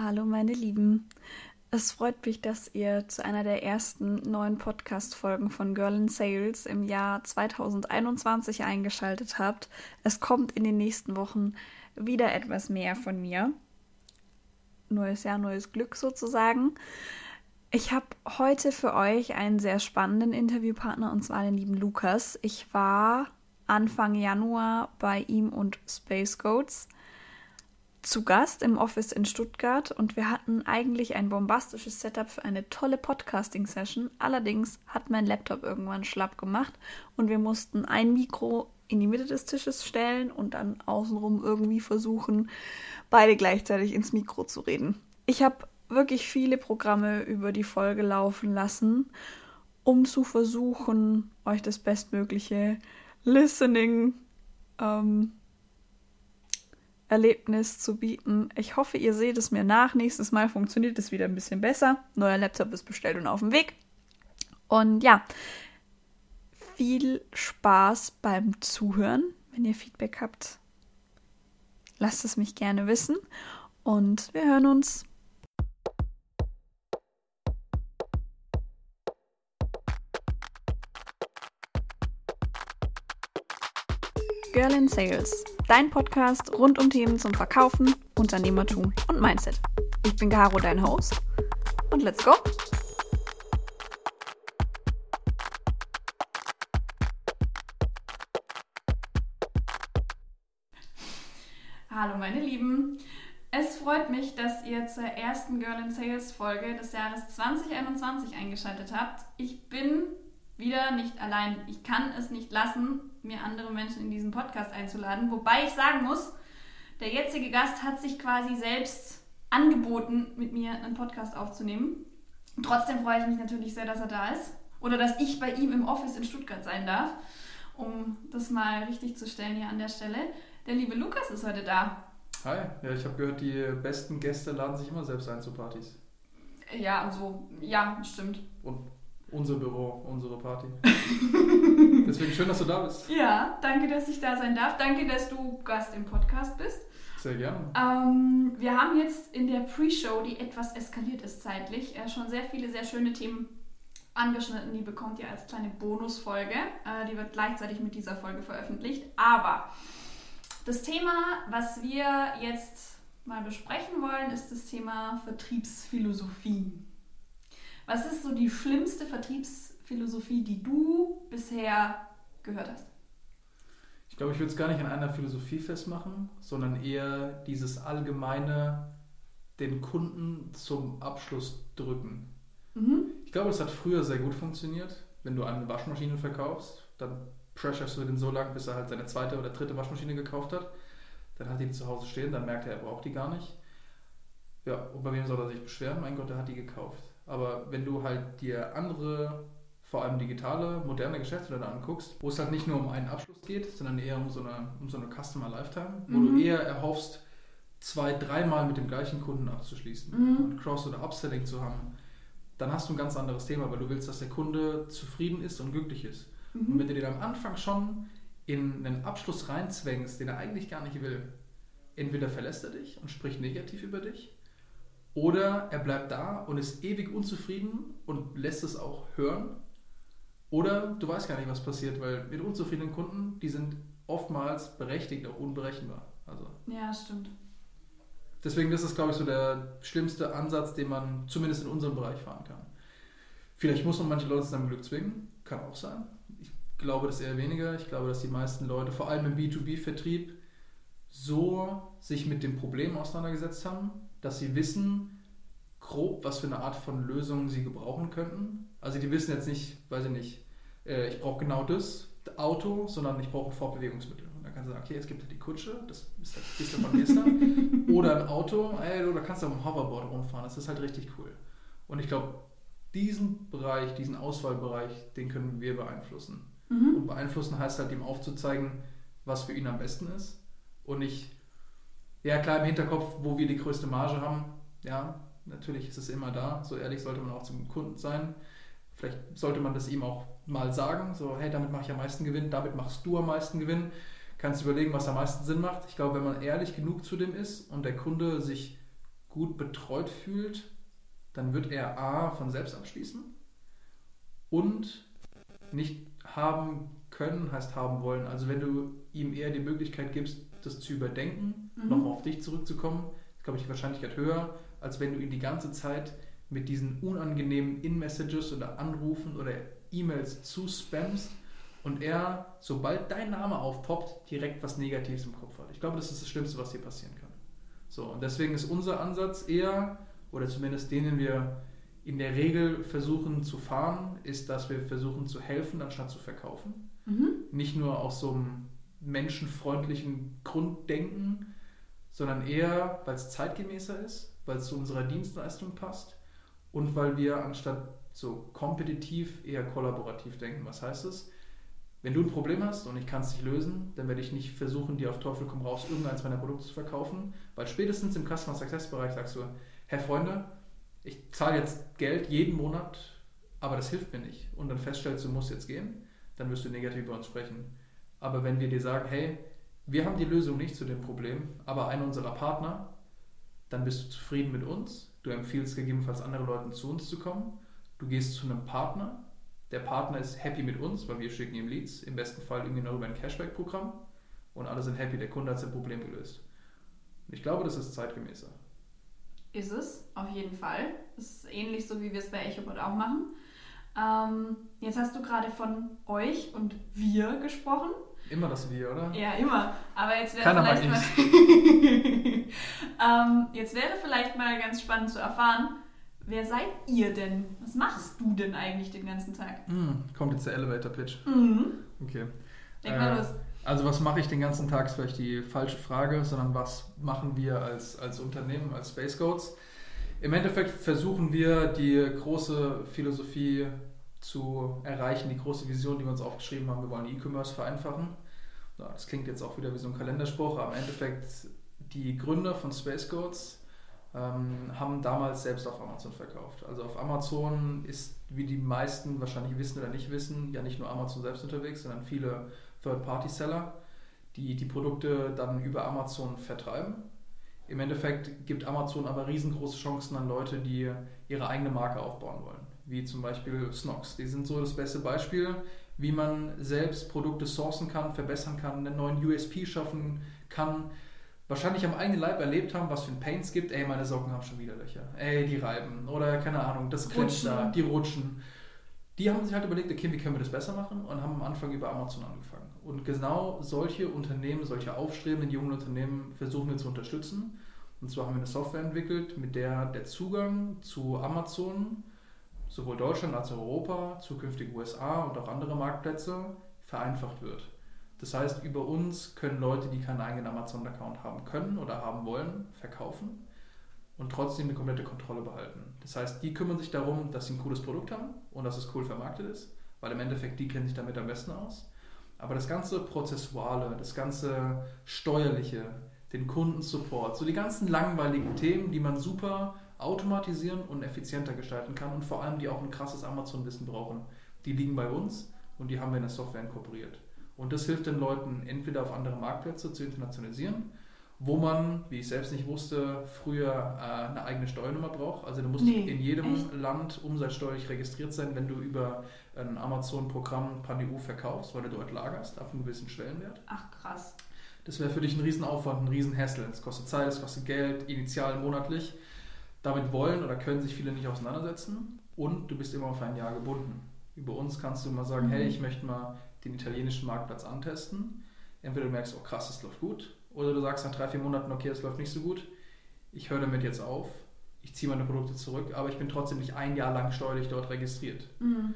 Hallo meine Lieben. Es freut mich, dass ihr zu einer der ersten neuen Podcast-Folgen von Girl in Sales im Jahr 2021 eingeschaltet habt. Es kommt in den nächsten Wochen wieder etwas mehr von mir. Neues Jahr, neues Glück sozusagen. Ich habe heute für euch einen sehr spannenden Interviewpartner und zwar den lieben Lukas. Ich war Anfang Januar bei ihm und Space Goats zu Gast im Office in Stuttgart und wir hatten eigentlich ein bombastisches Setup für eine tolle Podcasting-Session. Allerdings hat mein Laptop irgendwann schlapp gemacht und wir mussten ein Mikro in die Mitte des Tisches stellen und dann außenrum irgendwie versuchen, beide gleichzeitig ins Mikro zu reden. Ich habe wirklich viele Programme über die Folge laufen lassen, um zu versuchen, euch das bestmögliche Listening ähm, Erlebnis zu bieten. Ich hoffe, ihr seht es mir nach. Nächstes Mal funktioniert es wieder ein bisschen besser. Neuer Laptop ist bestellt und auf dem Weg. Und ja, viel Spaß beim Zuhören. Wenn ihr Feedback habt, lasst es mich gerne wissen. Und wir hören uns. Girl in Sales, dein Podcast rund um Themen zum Verkaufen, Unternehmertum und Mindset. Ich bin Caro, dein Host. Und let's go! Hallo meine Lieben. Es freut mich, dass ihr zur ersten Girl in Sales Folge des Jahres 2021 eingeschaltet habt. Ich bin wieder nicht allein. Ich kann es nicht lassen, mir andere Menschen in diesen Podcast einzuladen. Wobei ich sagen muss, der jetzige Gast hat sich quasi selbst angeboten, mit mir einen Podcast aufzunehmen. Trotzdem freue ich mich natürlich sehr, dass er da ist. Oder dass ich bei ihm im Office in Stuttgart sein darf, um das mal richtig zu stellen hier an der Stelle. Der liebe Lukas ist heute da. Hi, ja, ich habe gehört, die besten Gäste laden sich immer selbst ein zu Partys. Ja, also, ja, stimmt. Und unser Büro, unsere Party. Deswegen schön, dass du da bist. Ja, danke, dass ich da sein darf. Danke, dass du Gast im Podcast bist. Sehr gerne. Ähm, wir haben jetzt in der Pre-Show, die etwas eskaliert ist zeitlich, äh, schon sehr viele, sehr schöne Themen angeschnitten. Die bekommt ihr als kleine Bonusfolge. Äh, die wird gleichzeitig mit dieser Folge veröffentlicht. Aber das Thema, was wir jetzt mal besprechen wollen, ist das Thema Vertriebsphilosophie. Was ist so die schlimmste Vertriebsphilosophie, die du bisher gehört hast? Ich glaube, ich würde es gar nicht an einer Philosophie festmachen, sondern eher dieses allgemeine, den Kunden zum Abschluss drücken. Mhm. Ich glaube, das hat früher sehr gut funktioniert. Wenn du eine Waschmaschine verkaufst, dann pressurst du den so lange, bis er halt seine zweite oder dritte Waschmaschine gekauft hat. Dann hat er die zu Hause stehen, dann merkt er, er braucht die gar nicht. Ja, und bei wem soll er sich beschweren? Mein Gott, er hat die gekauft. Aber wenn du halt dir andere, vor allem digitale, moderne Geschäftsmodelle anguckst, wo es halt nicht nur um einen Abschluss geht, sondern eher um so eine, um so eine Customer Lifetime, wo mhm. du eher erhoffst, zwei, dreimal mit dem gleichen Kunden abzuschließen mhm. und Cross- oder Upselling zu haben, dann hast du ein ganz anderes Thema, weil du willst, dass der Kunde zufrieden ist und glücklich ist. Mhm. Und wenn du den am Anfang schon in einen Abschluss reinzwängst, den er eigentlich gar nicht will, entweder verlässt er dich und spricht negativ über dich, oder er bleibt da und ist ewig unzufrieden und lässt es auch hören. Oder du weißt gar nicht, was passiert, weil mit unzufriedenen Kunden, die sind oftmals berechtigt, auch unberechenbar. Also, ja, stimmt. Deswegen das ist, glaube ich, so der schlimmste Ansatz, den man zumindest in unserem Bereich fahren kann. Vielleicht muss man manche Leute zu seinem Glück zwingen, kann auch sein. Ich glaube das eher weniger. Ich glaube, dass die meisten Leute, vor allem im B2B-Vertrieb, so sich mit dem Problem auseinandergesetzt haben, dass sie wissen, grob, was für eine Art von Lösung sie gebrauchen könnten. Also die wissen jetzt nicht, weiß ich nicht, äh, ich brauche genau das Auto, sondern ich brauche ein Fortbewegungsmittel. Und dann kannst du sagen, okay, es gibt ja die Kutsche, das ist das bisschen von gestern. oder ein Auto, ey, oder kannst du auf dem Hoverboard rumfahren, das ist halt richtig cool. Und ich glaube, diesen Bereich, diesen Auswahlbereich, den können wir beeinflussen. Mhm. Und beeinflussen heißt halt ihm aufzuzeigen, was für ihn am besten ist und nicht ja, klar, im Hinterkopf, wo wir die größte Marge haben, ja, natürlich ist es immer da. So ehrlich sollte man auch zum Kunden sein. Vielleicht sollte man das ihm auch mal sagen, so, hey, damit mache ich am meisten Gewinn, damit machst du am meisten Gewinn. Kannst überlegen, was am meisten Sinn macht. Ich glaube, wenn man ehrlich genug zu dem ist und der Kunde sich gut betreut fühlt, dann wird er A von selbst abschließen und nicht haben können, heißt haben wollen. Also wenn du ihm eher die Möglichkeit gibst, das zu überdenken, mhm. nochmal auf dich zurückzukommen, ist, glaube ich, die Wahrscheinlichkeit höher, als wenn du ihn die ganze Zeit mit diesen unangenehmen In-Messages oder Anrufen oder E-Mails zu spammst und er, sobald dein Name aufpoppt, direkt was Negatives im Kopf hat. Ich glaube, das ist das Schlimmste, was dir passieren kann. So, und deswegen ist unser Ansatz eher, oder zumindest denen wir in der Regel versuchen zu fahren, ist, dass wir versuchen zu helfen, anstatt zu verkaufen. Mhm. Nicht nur aus so einem menschenfreundlichen Grunddenken, sondern eher, weil es zeitgemäßer ist, weil es zu unserer Dienstleistung passt und weil wir anstatt so kompetitiv eher kollaborativ denken. Was heißt es? Wenn du ein Problem hast und ich kann es nicht lösen, dann werde ich nicht versuchen, dir auf Teufel komm raus irgendeins meiner Produkte zu verkaufen, weil spätestens im Customer Success Bereich sagst du, Herr Freunde, ich zahle jetzt Geld jeden Monat, aber das hilft mir nicht. Und dann feststellst du, musst jetzt gehen, dann wirst du negativ über uns sprechen. Aber wenn wir dir sagen, hey, wir haben die Lösung nicht zu dem Problem, aber einer unserer Partner, dann bist du zufrieden mit uns. Du empfiehlst gegebenenfalls anderen Leuten zu uns zu kommen. Du gehst zu einem Partner. Der Partner ist happy mit uns, weil wir schicken ihm Leads. Im besten Fall irgendwie noch über ein Cashback-Programm. Und alle sind happy. Der Kunde hat sein Problem gelöst. Und ich glaube, das ist zeitgemäßer. Ist es, auf jeden Fall. Das ist ähnlich so, wie wir es bei EchoBot auch machen. Ähm, jetzt hast du gerade von euch und wir gesprochen. Immer das Wir, oder? Ja, immer. Aber jetzt wäre Keiner vielleicht mal, ähm, jetzt wäre vielleicht mal ganz spannend zu erfahren, wer seid ihr denn? Was machst du denn eigentlich den ganzen Tag? Mm, kommt jetzt der Elevator Pitch. Mhm. Okay. Denk äh, mal los. Also was mache ich den ganzen Tag, ist vielleicht die falsche Frage, sondern was machen wir als, als Unternehmen, als Space Codes? Im Endeffekt versuchen wir die große Philosophie zu erreichen, die große Vision, die wir uns aufgeschrieben haben. Wir wollen E-Commerce vereinfachen. Das klingt jetzt auch wieder wie so ein Kalenderspruch, aber im Endeffekt die Gründer von Space Codes ähm, haben damals selbst auf Amazon verkauft. Also auf Amazon ist, wie die meisten wahrscheinlich wissen oder nicht wissen, ja nicht nur Amazon selbst unterwegs, sondern viele Third-Party-Seller, die die Produkte dann über Amazon vertreiben. Im Endeffekt gibt Amazon aber riesengroße Chancen an Leute, die ihre eigene Marke aufbauen wollen wie zum Beispiel Snox. Die sind so das beste Beispiel, wie man selbst Produkte sourcen kann, verbessern kann, einen neuen USP schaffen kann. Wahrscheinlich am eigenen Leib erlebt haben, was für ein Paint es gibt. Ey, meine Socken haben schon wieder Löcher. Ey, die reiben. Oder keine Ahnung, das klemmt da, die rutschen. Die haben sich halt überlegt, okay, wie können wir das besser machen? Und haben am Anfang über Amazon angefangen. Und genau solche Unternehmen, solche aufstrebenden jungen Unternehmen versuchen wir zu unterstützen. Und zwar haben wir eine Software entwickelt, mit der der Zugang zu Amazon sowohl Deutschland als auch Europa, zukünftig USA und auch andere Marktplätze vereinfacht wird. Das heißt, über uns können Leute, die keinen eigenen Amazon-Account haben können oder haben wollen, verkaufen und trotzdem eine komplette Kontrolle behalten. Das heißt, die kümmern sich darum, dass sie ein cooles Produkt haben und dass es cool vermarktet ist, weil im Endeffekt die kennen sich damit am besten aus. Aber das ganze Prozessuale, das ganze Steuerliche, den Kundensupport, so die ganzen langweiligen Themen, die man super automatisieren und effizienter gestalten kann und vor allem die auch ein krasses Amazon-Wissen brauchen. Die liegen bei uns und die haben wir in der Software inkorporiert. Und das hilft den Leuten, entweder auf andere Marktplätze zu internationalisieren, wo man, wie ich selbst nicht wusste, früher äh, eine eigene Steuernummer braucht. Also du musst nee, in jedem echt? Land umsatzsteuerlich registriert sein, wenn du über ein Amazon-Programm PanEU verkaufst, weil du dort lagerst, ab einem gewissen Schwellenwert. Ach krass. Das wäre für dich ein Riesenaufwand, ein Riesenhassel. Es kostet Zeit, es kostet Geld, initial monatlich. Damit wollen oder können sich viele nicht auseinandersetzen und du bist immer auf ein Jahr gebunden. Über uns kannst du immer sagen, mhm. hey, ich möchte mal den italienischen Marktplatz antesten. Entweder du merkst, oh krass, es läuft gut, oder du sagst nach drei, vier Monaten, okay, es läuft nicht so gut, ich höre damit jetzt auf, ich ziehe meine Produkte zurück, aber ich bin trotzdem nicht ein Jahr lang steuerlich dort registriert. Mhm.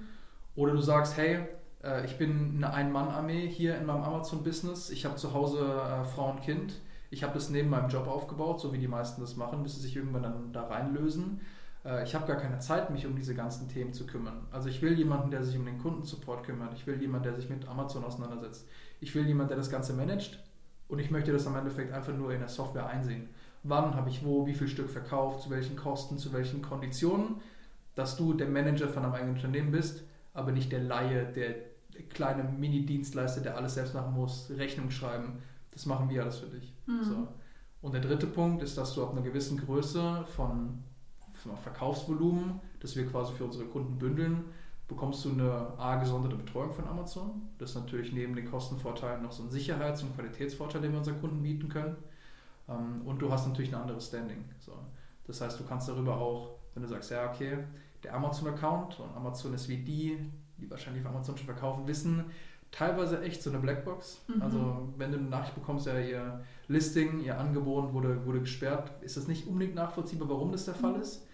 Oder du sagst, hey, äh, ich bin eine Ein-Mann-Armee hier in meinem Amazon-Business, ich habe zu Hause äh, Frau und Kind, ich habe das neben meinem Job aufgebaut, so wie die meisten das machen, bis sie sich irgendwann dann da reinlösen. Äh, ich habe gar keine Zeit, mich um diese ganzen Themen zu kümmern. Also ich will jemanden, der sich um den Kundensupport kümmert. Ich will jemanden, der sich mit Amazon auseinandersetzt. Ich will jemanden, der das Ganze managt. Und ich möchte das am Endeffekt einfach nur in der Software einsehen. Wann habe ich wo, wie viel Stück verkauft, zu welchen Kosten, zu welchen Konditionen. Dass du der Manager von einem eigenen Unternehmen bist, aber nicht der Laie, der kleine Mini-Dienstleister, der alles selbst machen muss, Rechnung schreiben, das machen wir alles für dich. Mhm. So. Und der dritte Punkt ist, dass du ab einer gewissen Größe von, von Verkaufsvolumen, das wir quasi für unsere Kunden bündeln, bekommst du eine A gesonderte Betreuung von Amazon. Das ist natürlich neben den Kostenvorteilen noch so ein Sicherheits- und Qualitätsvorteil, den wir unseren Kunden bieten können. Ähm, und du hast natürlich ein anderes Standing. So. Das heißt, du kannst darüber auch, wenn du sagst, ja, okay, der Amazon-Account und Amazon ist wie die, die wahrscheinlich auf Amazon schon verkaufen, wissen, teilweise echt so eine Blackbox. Mhm. Also wenn du eine Nachricht bekommst, ja, ihr Listing, ihr Angebot wurde, wurde gesperrt, ist das nicht unbedingt nachvollziehbar, warum das der Fall mhm. ist.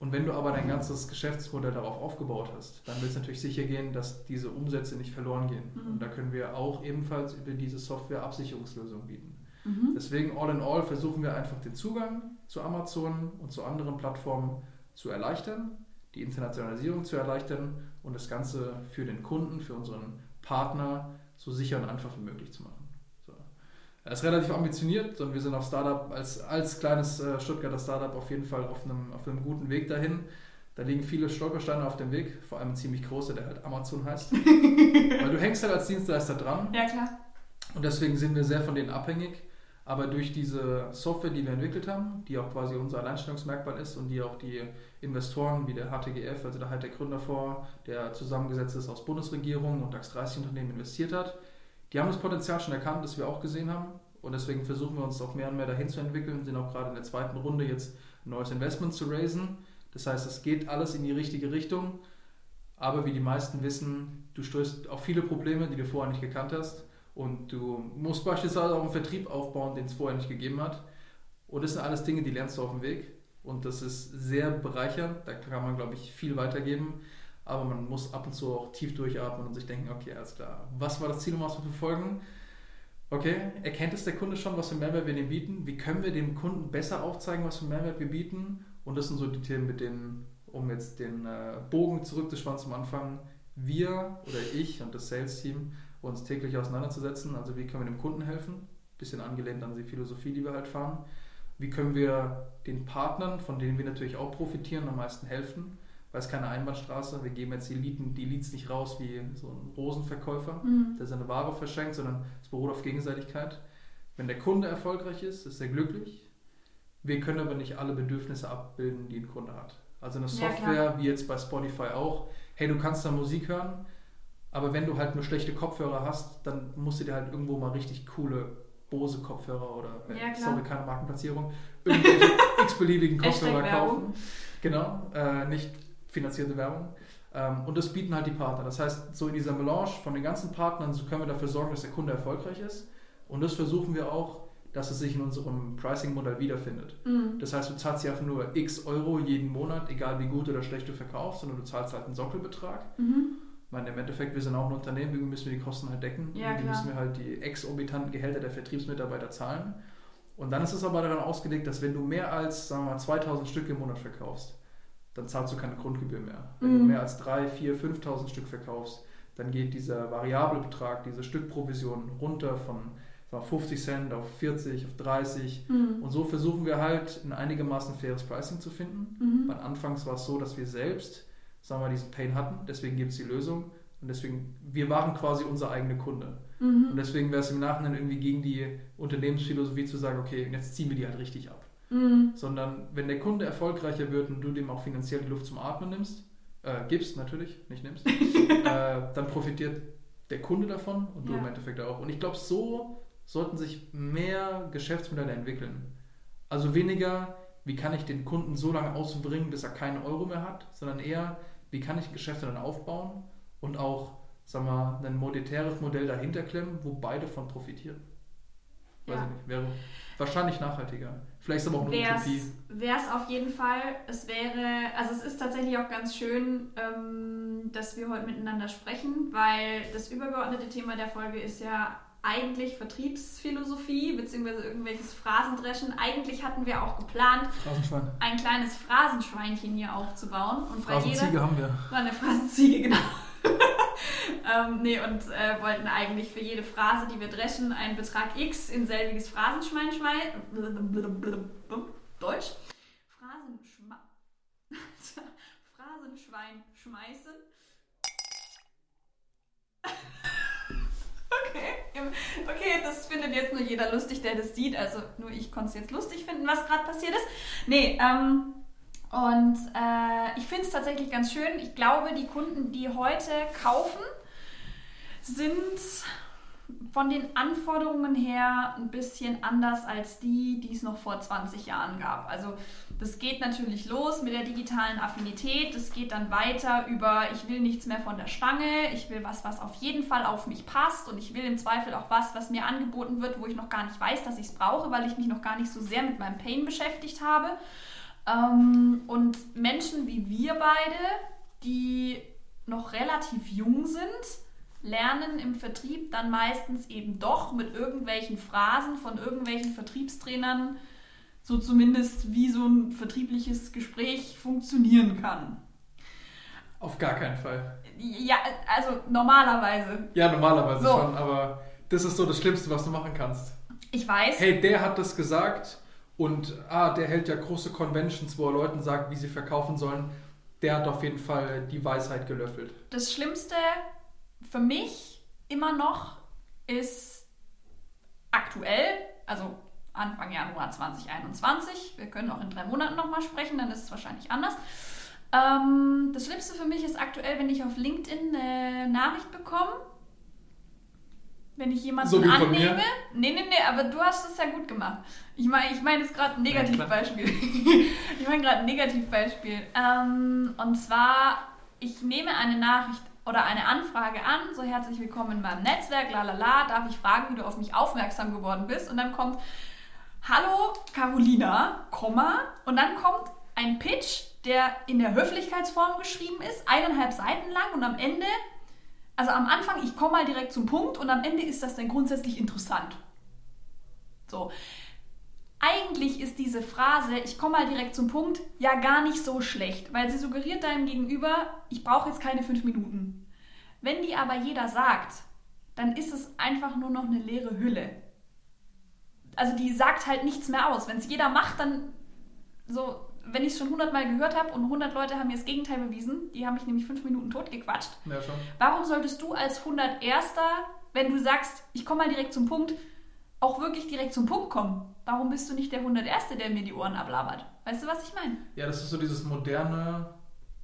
Und wenn du aber dein ganzes Geschäftsmodell darauf aufgebaut hast, dann willst du natürlich sicher gehen, dass diese Umsätze nicht verloren gehen. Mhm. Und da können wir auch ebenfalls über diese Software-Absicherungslösung bieten. Mhm. Deswegen, all in all, versuchen wir einfach den Zugang zu Amazon und zu anderen Plattformen zu erleichtern, die Internationalisierung zu erleichtern und das Ganze für den Kunden, für unseren Partner so sicher und einfach wie möglich zu machen. So. Er ist relativ ambitioniert und wir sind auf Startup als, als kleines äh, Stuttgarter Startup auf jeden Fall auf einem, auf einem guten Weg dahin. Da liegen viele Stolpersteine auf dem Weg, vor allem ein ziemlich großer, der halt Amazon heißt. Weil du hängst halt als Dienstleister dran. Ja, klar. Und deswegen sind wir sehr von denen abhängig. Aber durch diese Software, die wir entwickelt haben, die auch quasi unser Alleinstellungsmerkmal ist und die auch die Investoren wie der HTGF, also der Hightech Gründerfonds, der zusammengesetzt ist aus Bundesregierung und DAX 30 Unternehmen investiert hat, die haben das Potenzial schon erkannt, das wir auch gesehen haben. Und deswegen versuchen wir uns auch mehr und mehr dahin zu entwickeln, sind auch gerade in der zweiten Runde jetzt ein neues Investment zu raisen. Das heißt, es geht alles in die richtige Richtung. Aber wie die meisten wissen, du stößt auf viele Probleme, die du vorher nicht gekannt hast. Und du musst beispielsweise auch einen Vertrieb aufbauen, den es vorher nicht gegeben hat. Und das sind alles Dinge, die lernst du auf dem Weg. Und das ist sehr bereichernd. Da kann man, glaube ich, viel weitergeben. Aber man muss ab und zu auch tief durchatmen und sich denken, okay, alles klar. Was war das Ziel, um was zu verfolgen? Okay, erkennt es der Kunde schon, was für Mehrwert wir dem bieten? Wie können wir dem Kunden besser aufzeigen, was für Mehrwert wir bieten? Und das sind so die Themen, mit denen, um jetzt den äh, Bogen zurückzuspannen zum Anfang, wir oder ich und das Sales-Team uns täglich auseinanderzusetzen. Also wie können wir dem Kunden helfen? Bisschen angelehnt an die Philosophie, die wir halt fahren. Wie können wir den Partnern, von denen wir natürlich auch profitieren, am meisten helfen? Weil es keine Einbahnstraße. Wir geben jetzt die, Lieden, die Leads nicht raus wie so ein Rosenverkäufer, mhm. der seine Ware verschenkt, sondern es beruht auf Gegenseitigkeit. Wenn der Kunde erfolgreich ist, ist er glücklich. Wir können aber nicht alle Bedürfnisse abbilden, die ein Kunde hat. Also eine Software, ja, wie jetzt bei Spotify auch, hey, du kannst da Musik hören, aber wenn du halt nur schlechte Kopfhörer hast, dann musst du dir halt irgendwo mal richtig coole Bose-Kopfhörer oder, äh, ja, sorry, keine Markenplatzierung, irgendwelche x-beliebigen Kopfhörer kaufen. Genau, äh, nicht finanzierte Werbung. Ähm, und das bieten halt die Partner. Das heißt, so in dieser Melange von den ganzen Partnern, so können wir dafür sorgen, dass der Kunde erfolgreich ist. Und das versuchen wir auch, dass es sich in unserem Pricing-Modell wiederfindet. Mhm. Das heißt, du zahlst ja einfach nur x Euro jeden Monat, egal wie gut oder schlecht du verkaufst, sondern du zahlst halt einen Sockelbetrag. Mhm meine, im Endeffekt, wir sind auch ein Unternehmen, irgendwie müssen wir die Kosten halt decken. Ja, die müssen wir halt die exorbitanten Gehälter der Vertriebsmitarbeiter zahlen. Und dann ist es aber daran ausgelegt, dass wenn du mehr als, sagen wir mal, 2000 Stück im Monat verkaufst, dann zahlst du keine Grundgebühr mehr. Wenn mhm. du mehr als 3, 4, 5000 Stück verkaufst, dann geht dieser variable Betrag, diese Stückprovision runter von 50 Cent auf 40, auf 30. Mhm. Und so versuchen wir halt ein einigermaßen faires Pricing zu finden. Mhm. Weil anfangs war es so, dass wir selbst sagen wir, diesen Pain hatten. Deswegen gibt es die Lösung. Und deswegen, wir waren quasi unser eigener Kunde. Mhm. Und deswegen wäre es im Nachhinein irgendwie gegen die Unternehmensphilosophie zu sagen, okay, jetzt ziehen wir die halt richtig ab. Mhm. Sondern wenn der Kunde erfolgreicher wird und du dem auch finanziell die Luft zum Atmen nimmst, äh, gibst natürlich, nicht nimmst, äh, dann profitiert der Kunde davon und du ja. im Endeffekt auch. Und ich glaube, so sollten sich mehr Geschäftsmodelle entwickeln. Also weniger, wie kann ich den Kunden so lange ausbringen, bis er keinen Euro mehr hat, sondern eher, wie kann ich Geschäfte dann aufbauen und auch, sagen wir, ein monetäres Modell dahinter klemmen, wo beide von profitieren. Weiß ja. ich nicht, wäre wahrscheinlich nachhaltiger. Vielleicht ist aber auch eine wär's, Utopie. Wäre es auf jeden Fall. Es wäre, also es ist tatsächlich auch ganz schön, ähm, dass wir heute miteinander sprechen, weil das übergeordnete Thema der Folge ist ja eigentlich Vertriebsphilosophie beziehungsweise irgendwelches Phrasendreschen. Eigentlich hatten wir auch geplant, ein kleines Phrasenschweinchen hier aufzubauen. Und Phrasenziege haben wir. War eine Phrasenziege, genau. ähm, nee, und äh, wollten eigentlich für jede Phrase, die wir dreschen, einen Betrag X in selbiges Phrasenschwein schmeißen. Deutsch. Phrasenschma Phrasenschwein schmeißen. Okay, okay, das findet jetzt nur jeder lustig, der das sieht. Also nur ich konnte es jetzt lustig finden, was gerade passiert ist. Nee, ähm, und äh, ich finde es tatsächlich ganz schön. Ich glaube, die Kunden, die heute kaufen, sind von den Anforderungen her ein bisschen anders als die, die es noch vor 20 Jahren gab. Also das geht natürlich los mit der digitalen Affinität, das geht dann weiter über, ich will nichts mehr von der Stange, ich will was, was auf jeden Fall auf mich passt und ich will im Zweifel auch was, was mir angeboten wird, wo ich noch gar nicht weiß, dass ich es brauche, weil ich mich noch gar nicht so sehr mit meinem Pain beschäftigt habe. Ähm, und Menschen wie wir beide, die noch relativ jung sind, lernen im Vertrieb dann meistens eben doch mit irgendwelchen Phrasen von irgendwelchen Vertriebstrainern, so zumindest wie so ein vertriebliches Gespräch funktionieren kann. Auf gar keinen Fall. Ja, also normalerweise. Ja, normalerweise so. schon, aber das ist so das Schlimmste, was du machen kannst. Ich weiß. Hey, der hat das gesagt und ah, der hält ja große Conventions, wo er Leuten sagt, wie sie verkaufen sollen. Der hat auf jeden Fall die Weisheit gelöffelt. Das Schlimmste für mich immer noch ist aktuell, also Anfang Januar 2021, wir können auch in drei Monaten nochmal sprechen, dann ist es wahrscheinlich anders. Ähm, das Schlimmste für mich ist aktuell, wenn ich auf LinkedIn eine Nachricht bekomme, wenn ich jemanden so annehme. Nee, nee, nee, aber du hast es ja gut gemacht. Ich meine, ich meine jetzt gerade ein Negativbeispiel. ich meine gerade ein Negativbeispiel. Ähm, und zwar, ich nehme eine Nachricht oder eine Anfrage an, so herzlich willkommen in meinem Netzwerk, lalala, darf ich fragen, wie du auf mich aufmerksam geworden bist? Und dann kommt, hallo Carolina, Komma, und dann kommt ein Pitch, der in der Höflichkeitsform geschrieben ist, eineinhalb Seiten lang und am Ende, also am Anfang, ich komme mal direkt zum Punkt und am Ende ist das dann grundsätzlich interessant. So. Eigentlich ist diese Phrase, ich komme mal direkt zum Punkt, ja gar nicht so schlecht, weil sie suggeriert deinem Gegenüber, ich brauche jetzt keine fünf Minuten. Wenn die aber jeder sagt, dann ist es einfach nur noch eine leere Hülle. Also die sagt halt nichts mehr aus. Wenn es jeder macht, dann so, wenn ich es schon hundertmal gehört habe und hundert Leute haben mir das Gegenteil bewiesen, die haben mich nämlich fünf Minuten totgequatscht. Ja, schon. Warum solltest du als 101. wenn du sagst, ich komme mal direkt zum Punkt, auch wirklich direkt zum Punkt kommen? warum bist du nicht der 101. der mir die Ohren ablabert? Weißt du, was ich meine? Ja, das ist so dieses moderne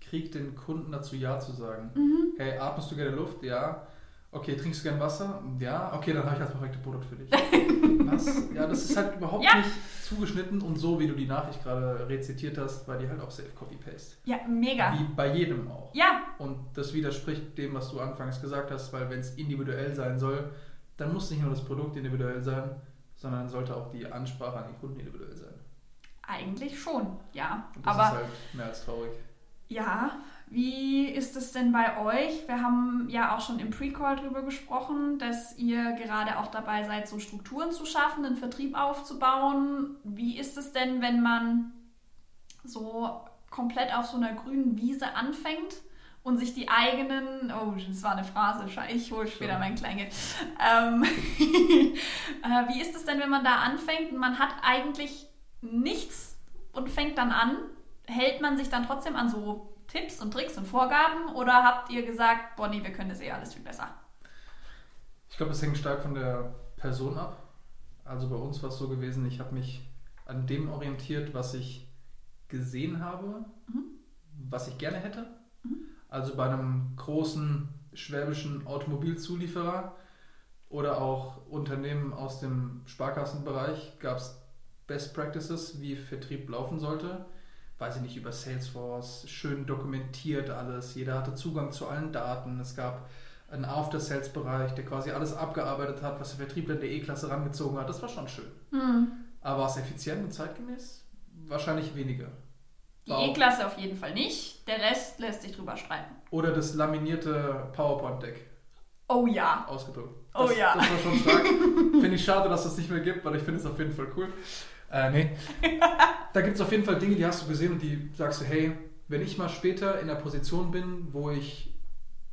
Krieg, den Kunden dazu Ja zu sagen. Mhm. Hey, atmest du gerne Luft? Ja. Okay, trinkst du gerne Wasser? Ja. Okay, dann habe ich das perfekte Produkt für dich. was? Ja, das ist halt überhaupt ja. nicht zugeschnitten und so, wie du die Nachricht gerade rezitiert hast, weil die halt auch safe Copy-Paste. Ja, mega. Wie bei jedem auch. Ja. Und das widerspricht dem, was du anfangs gesagt hast, weil wenn es individuell sein soll, dann muss nicht nur das Produkt individuell sein, sondern sollte auch die Ansprache an den Kunden individuell sein. Eigentlich schon, ja. Und das Aber, ist halt mehr als traurig. Ja, wie ist es denn bei euch? Wir haben ja auch schon im Pre-Call darüber gesprochen, dass ihr gerade auch dabei seid, so Strukturen zu schaffen, einen Vertrieb aufzubauen. Wie ist es denn, wenn man so komplett auf so einer grünen Wiese anfängt? Und sich die eigenen, oh, das war eine Phrase, ich hole später mein Kleingeld. Ähm, äh, wie ist es denn, wenn man da anfängt und man hat eigentlich nichts und fängt dann an? Hält man sich dann trotzdem an so Tipps und Tricks und Vorgaben oder habt ihr gesagt, Bonnie, wir können das eh alles viel besser? Ich glaube, es hängt stark von der Person ab. Also bei uns war es so gewesen, ich habe mich an dem orientiert, was ich gesehen habe, mhm. was ich gerne hätte. Also bei einem großen schwäbischen Automobilzulieferer oder auch Unternehmen aus dem Sparkassenbereich gab es Best Practices, wie Vertrieb laufen sollte. Weiß ich nicht, über Salesforce, schön dokumentiert alles. Jeder hatte Zugang zu allen Daten. Es gab einen After-Sales-Bereich, der quasi alles abgearbeitet hat, was der Vertriebler in der E-Klasse rangezogen hat. Das war schon schön. Mhm. Aber war es effizient und zeitgemäß? Wahrscheinlich weniger. Die E-Klasse auf jeden Fall nicht. Der Rest lässt sich drüber streiten. Oder das laminierte PowerPoint-Deck. Oh ja. Ausgedruckt. Oh das, oh ja. Das war schon stark. finde ich schade, dass es das nicht mehr gibt, weil ich finde es auf jeden Fall cool. Äh, nee. da gibt es auf jeden Fall Dinge, die hast du gesehen und die sagst du, hey, wenn ich mal später in der Position bin, wo ich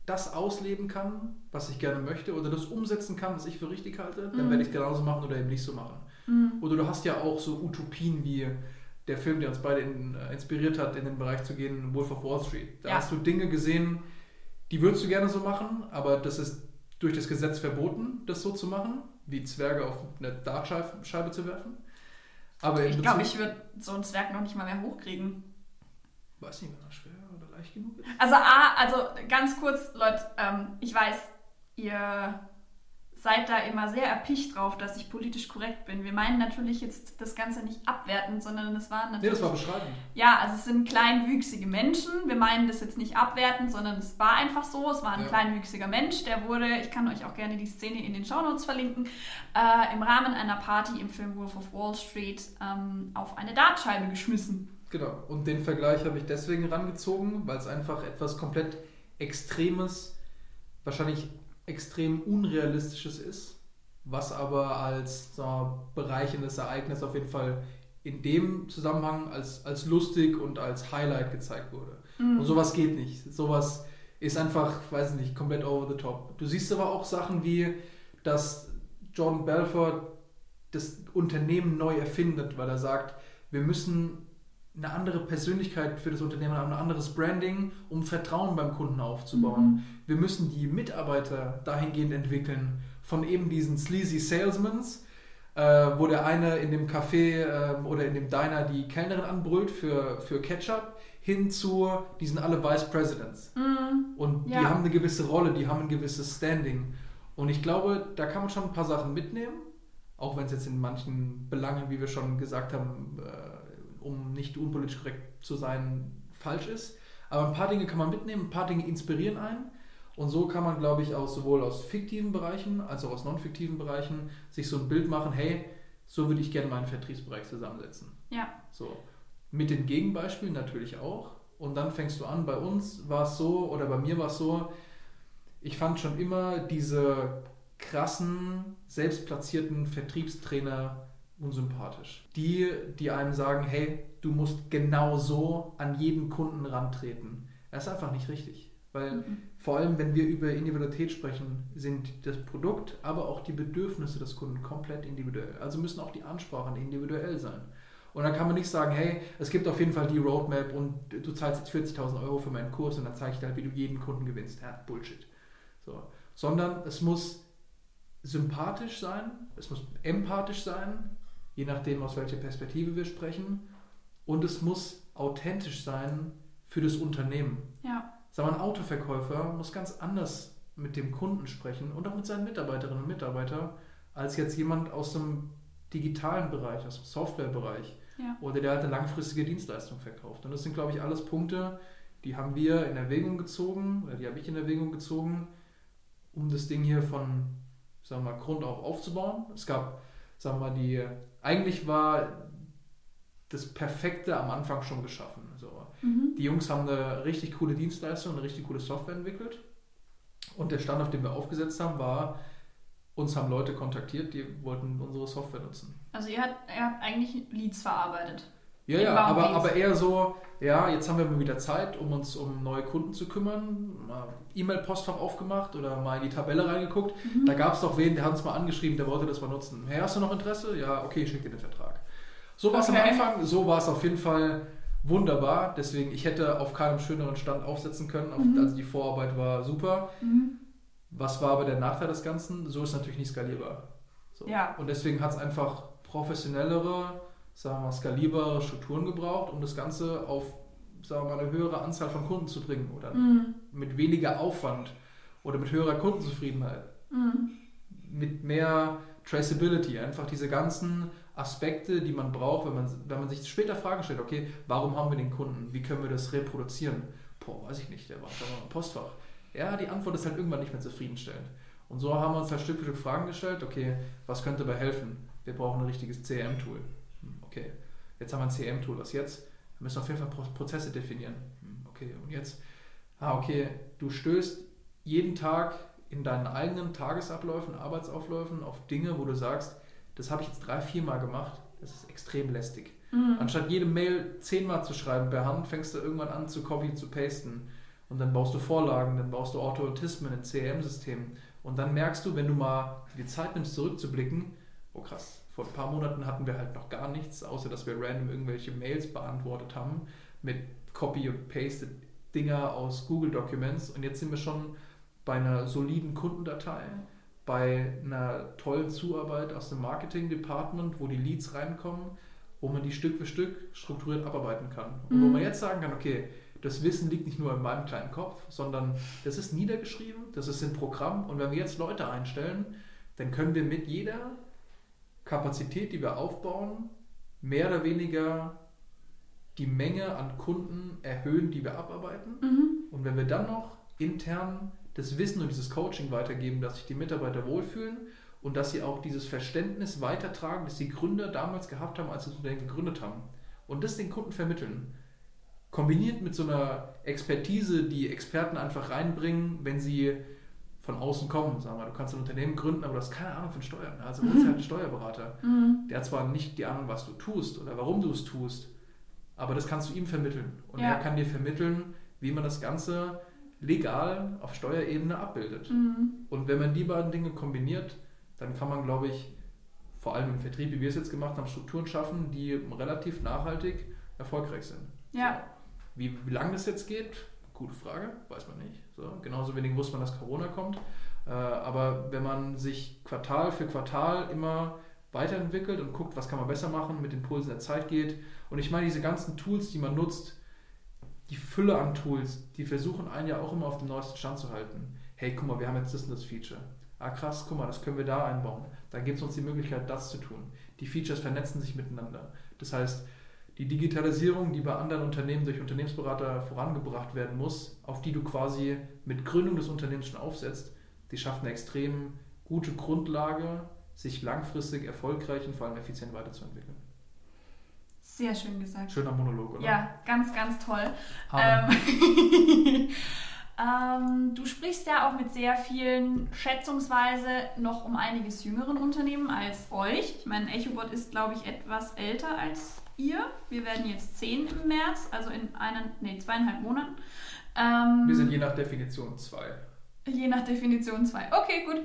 das ausleben kann, was ich gerne möchte, oder das umsetzen kann, was ich für richtig halte, dann mhm. werde ich es genauso machen oder eben nicht so machen. Mhm. Oder du hast ja auch so Utopien wie der Film, der uns beide in, äh, inspiriert hat, in den Bereich zu gehen, Wolf of Wall Street. Da ja. hast du Dinge gesehen, die würdest du gerne so machen, aber das ist durch das Gesetz verboten, das so zu machen. wie Zwerge auf eine Dartscheibe zu werfen. Aber ich glaube, ich würde so einen Zwerg noch nicht mal mehr hochkriegen. Weiß nicht, wenn er schwer oder leicht genug ist. Also, A, also ganz kurz, Leute, ähm, ich weiß, ihr seid da immer sehr erpicht drauf, dass ich politisch korrekt bin. Wir meinen natürlich jetzt das Ganze nicht abwertend, sondern das waren natürlich. Nee, das war beschreibend. Ja, also es sind kleinwüchsige Menschen. Wir meinen das jetzt nicht abwertend, sondern es war einfach so. Es war ein ja. kleinwüchsiger Mensch, der wurde, ich kann euch auch gerne die Szene in den Shownotes verlinken, äh, im Rahmen einer Party im Film Wolf of Wall Street ähm, auf eine Dartscheibe geschmissen. Genau, und den Vergleich habe ich deswegen rangezogen, weil es einfach etwas komplett Extremes, wahrscheinlich extrem Unrealistisches ist, was aber als so, bereichendes Ereignis auf jeden Fall in dem Zusammenhang als, als lustig und als Highlight gezeigt wurde. Mhm. Und sowas geht nicht. Sowas ist einfach, weiß nicht, komplett over the top. Du siehst aber auch Sachen wie, dass John Belfort das Unternehmen neu erfindet, weil er sagt, wir müssen eine andere Persönlichkeit für das Unternehmen haben, ein anderes Branding, um Vertrauen beim Kunden aufzubauen. Mhm. Wir müssen die Mitarbeiter dahingehend entwickeln, von eben diesen sleazy Salesmans, äh, wo der eine in dem Café äh, oder in dem Diner die Kellnerin anbrüllt für, für Ketchup, hin zu, die sind alle Vice Presidents. Mhm. Und ja. die haben eine gewisse Rolle, die haben ein gewisses Standing. Und ich glaube, da kann man schon ein paar Sachen mitnehmen, auch wenn es jetzt in manchen Belangen, wie wir schon gesagt haben, äh, um nicht unpolitisch korrekt zu sein, falsch ist. Aber ein paar Dinge kann man mitnehmen, ein paar Dinge inspirieren einen. Und so kann man, glaube ich, auch sowohl aus fiktiven Bereichen als auch aus non-fiktiven Bereichen sich so ein Bild machen, hey, so würde ich gerne meinen Vertriebsbereich zusammensetzen. Ja. So. Mit den Gegenbeispielen natürlich auch. Und dann fängst du an, bei uns war es so, oder bei mir war es so, ich fand schon immer diese krassen, selbstplatzierten Vertriebstrainer unsympathisch. Die, die einem sagen, hey, du musst genau so an jeden Kunden rantreten. Das ist einfach nicht richtig. Weil mhm. vor allem, wenn wir über Individualität sprechen, sind das Produkt, aber auch die Bedürfnisse des Kunden komplett individuell. Also müssen auch die Ansprachen individuell sein. Und dann kann man nicht sagen, hey, es gibt auf jeden Fall die Roadmap und du zahlst jetzt 40.000 Euro für meinen Kurs und dann zeige ich dir halt, wie du jeden Kunden gewinnst. Ja, Bullshit. So. Sondern es muss sympathisch sein, es muss empathisch sein, je nachdem, aus welcher Perspektive wir sprechen. Und es muss authentisch sein für das Unternehmen. Ja. Sag mal, ein Autoverkäufer muss ganz anders mit dem Kunden sprechen und auch mit seinen Mitarbeiterinnen und Mitarbeitern, als jetzt jemand aus dem digitalen Bereich, aus dem Softwarebereich ja. oder der halt eine langfristige Dienstleistung verkauft. Und das sind, glaube ich, alles Punkte, die haben wir in Erwägung gezogen, oder die habe ich in Erwägung gezogen, um das Ding hier von, sagen wir mal, Grund auf aufzubauen. Es gab sagen wir mal, die, eigentlich war das Perfekte am Anfang schon geschaffen. So. Mhm. Die Jungs haben eine richtig coole Dienstleistung, eine richtig coole Software entwickelt. Und der Stand, auf dem wir aufgesetzt haben, war, uns haben Leute kontaktiert, die wollten unsere Software nutzen. Also ihr habt, ihr habt eigentlich Leads verarbeitet. Ja, ja, aber, aber eher so, ja, jetzt haben wir mal wieder Zeit, um uns um neue Kunden zu kümmern. E-Mail-Postfach aufgemacht oder mal in die Tabelle reingeguckt. Mhm. Da gab es doch wen, der hat uns mal angeschrieben, der wollte das mal nutzen. Hey, hast du noch Interesse? Ja, okay, ich schicke dir den Vertrag. So war es okay. am Anfang, so war es auf jeden Fall wunderbar. Deswegen, ich hätte auf keinem schöneren Stand aufsetzen können. Mhm. Also die Vorarbeit war super. Mhm. Was war aber der Nachteil des Ganzen? So ist es natürlich nicht skalierbar. So. Ja. Und deswegen hat es einfach professionellere sagen wir mal, skalierbare Strukturen gebraucht, um das Ganze auf sagen wir mal, eine höhere Anzahl von Kunden zu bringen oder mhm. mit weniger Aufwand oder mit höherer Kundenzufriedenheit. Mhm. Mit mehr Traceability, einfach diese ganzen Aspekte, die man braucht, wenn man, wenn man sich später Fragen stellt, okay, warum haben wir den Kunden? Wie können wir das reproduzieren? Boah, weiß ich nicht, der war doch im Postfach. Ja, die Antwort ist halt irgendwann nicht mehr zufriedenstellend. Und so haben wir uns halt Stück für Stück Fragen gestellt, okay, was könnte dabei helfen? Wir brauchen ein richtiges CRM-Tool okay, jetzt haben wir ein CM-Tool, was jetzt? Wir müssen auf jeden Fall Prozesse definieren. Hm, okay, und jetzt? Ah, okay, du stößt jeden Tag in deinen eigenen Tagesabläufen, Arbeitsaufläufen auf Dinge, wo du sagst, das habe ich jetzt drei, vier Mal gemacht, das ist extrem lästig. Mhm. Anstatt jede Mail zehnmal zu schreiben per Hand, fängst du irgendwann an zu copy, zu pasten. Und dann baust du Vorlagen, dann baust du Automatismen in CRM-Systemen. Und dann merkst du, wenn du mal die Zeit nimmst, zurückzublicken, oh krass, vor ein paar Monaten hatten wir halt noch gar nichts, außer dass wir random irgendwelche Mails beantwortet haben mit Copy- und Paste-Dinger aus Google Documents. Und jetzt sind wir schon bei einer soliden Kundendatei, bei einer tollen Zuarbeit aus dem Marketing-Department, wo die Leads reinkommen, wo man die Stück für Stück strukturiert abarbeiten kann. Und mhm. wo man jetzt sagen kann, okay, das Wissen liegt nicht nur in meinem kleinen Kopf, sondern das ist niedergeschrieben, das ist im Programm und wenn wir jetzt Leute einstellen, dann können wir mit jeder Kapazität, die wir aufbauen, mehr oder weniger die Menge an Kunden erhöhen, die wir abarbeiten. Mhm. Und wenn wir dann noch intern das Wissen und dieses Coaching weitergeben, dass sich die Mitarbeiter wohlfühlen und dass sie auch dieses Verständnis weitertragen, das die Gründer damals gehabt haben, als sie das Unternehmen gegründet haben. Und das den Kunden vermitteln. Kombiniert mit so einer Expertise, die Experten einfach reinbringen, wenn sie von außen kommen. Sagen wir, du kannst ein Unternehmen gründen, aber du hast keine Ahnung von Steuern. Also holst mhm. halt einen Steuerberater. Mhm. Der hat zwar nicht die Ahnung, was du tust oder warum du es tust, aber das kannst du ihm vermitteln. Und ja. er kann dir vermitteln, wie man das Ganze legal auf Steuerebene abbildet. Mhm. Und wenn man die beiden Dinge kombiniert, dann kann man, glaube ich, vor allem im Vertrieb, wie wir es jetzt gemacht haben, Strukturen schaffen, die relativ nachhaltig erfolgreich sind. Ja. Wie, wie lange das jetzt geht, gute Frage, weiß man nicht. So, genauso wenig muss man, dass Corona kommt. Äh, aber wenn man sich Quartal für Quartal immer weiterentwickelt und guckt, was kann man besser machen, mit den Pulsen der Zeit geht. Und ich meine, diese ganzen Tools, die man nutzt, die Fülle an Tools, die versuchen einen ja auch immer auf dem neuesten Stand zu halten. Hey, guck mal, wir haben jetzt das und das Feature. Ah, krass, guck mal, das können wir da einbauen. Dann gibt es uns die Möglichkeit, das zu tun. Die Features vernetzen sich miteinander. Das heißt, die Digitalisierung, die bei anderen Unternehmen durch Unternehmensberater vorangebracht werden muss, auf die du quasi mit Gründung des Unternehmens schon aufsetzt, die schafft eine extrem gute Grundlage, sich langfristig erfolgreich und vor allem effizient weiterzuentwickeln. Sehr schön gesagt. Schöner Monolog, oder? Ja, ganz, ganz toll. Ähm, ähm, du sprichst ja auch mit sehr vielen, schätzungsweise noch um einiges jüngeren Unternehmen als euch. Ich meine, EchoBot ist, glaube ich, etwas älter als ihr. Wir werden jetzt zehn im März, also in einen, nee, zweieinhalb Monaten. Ähm, Wir sind je nach Definition zwei. Je nach Definition zwei. Okay, gut.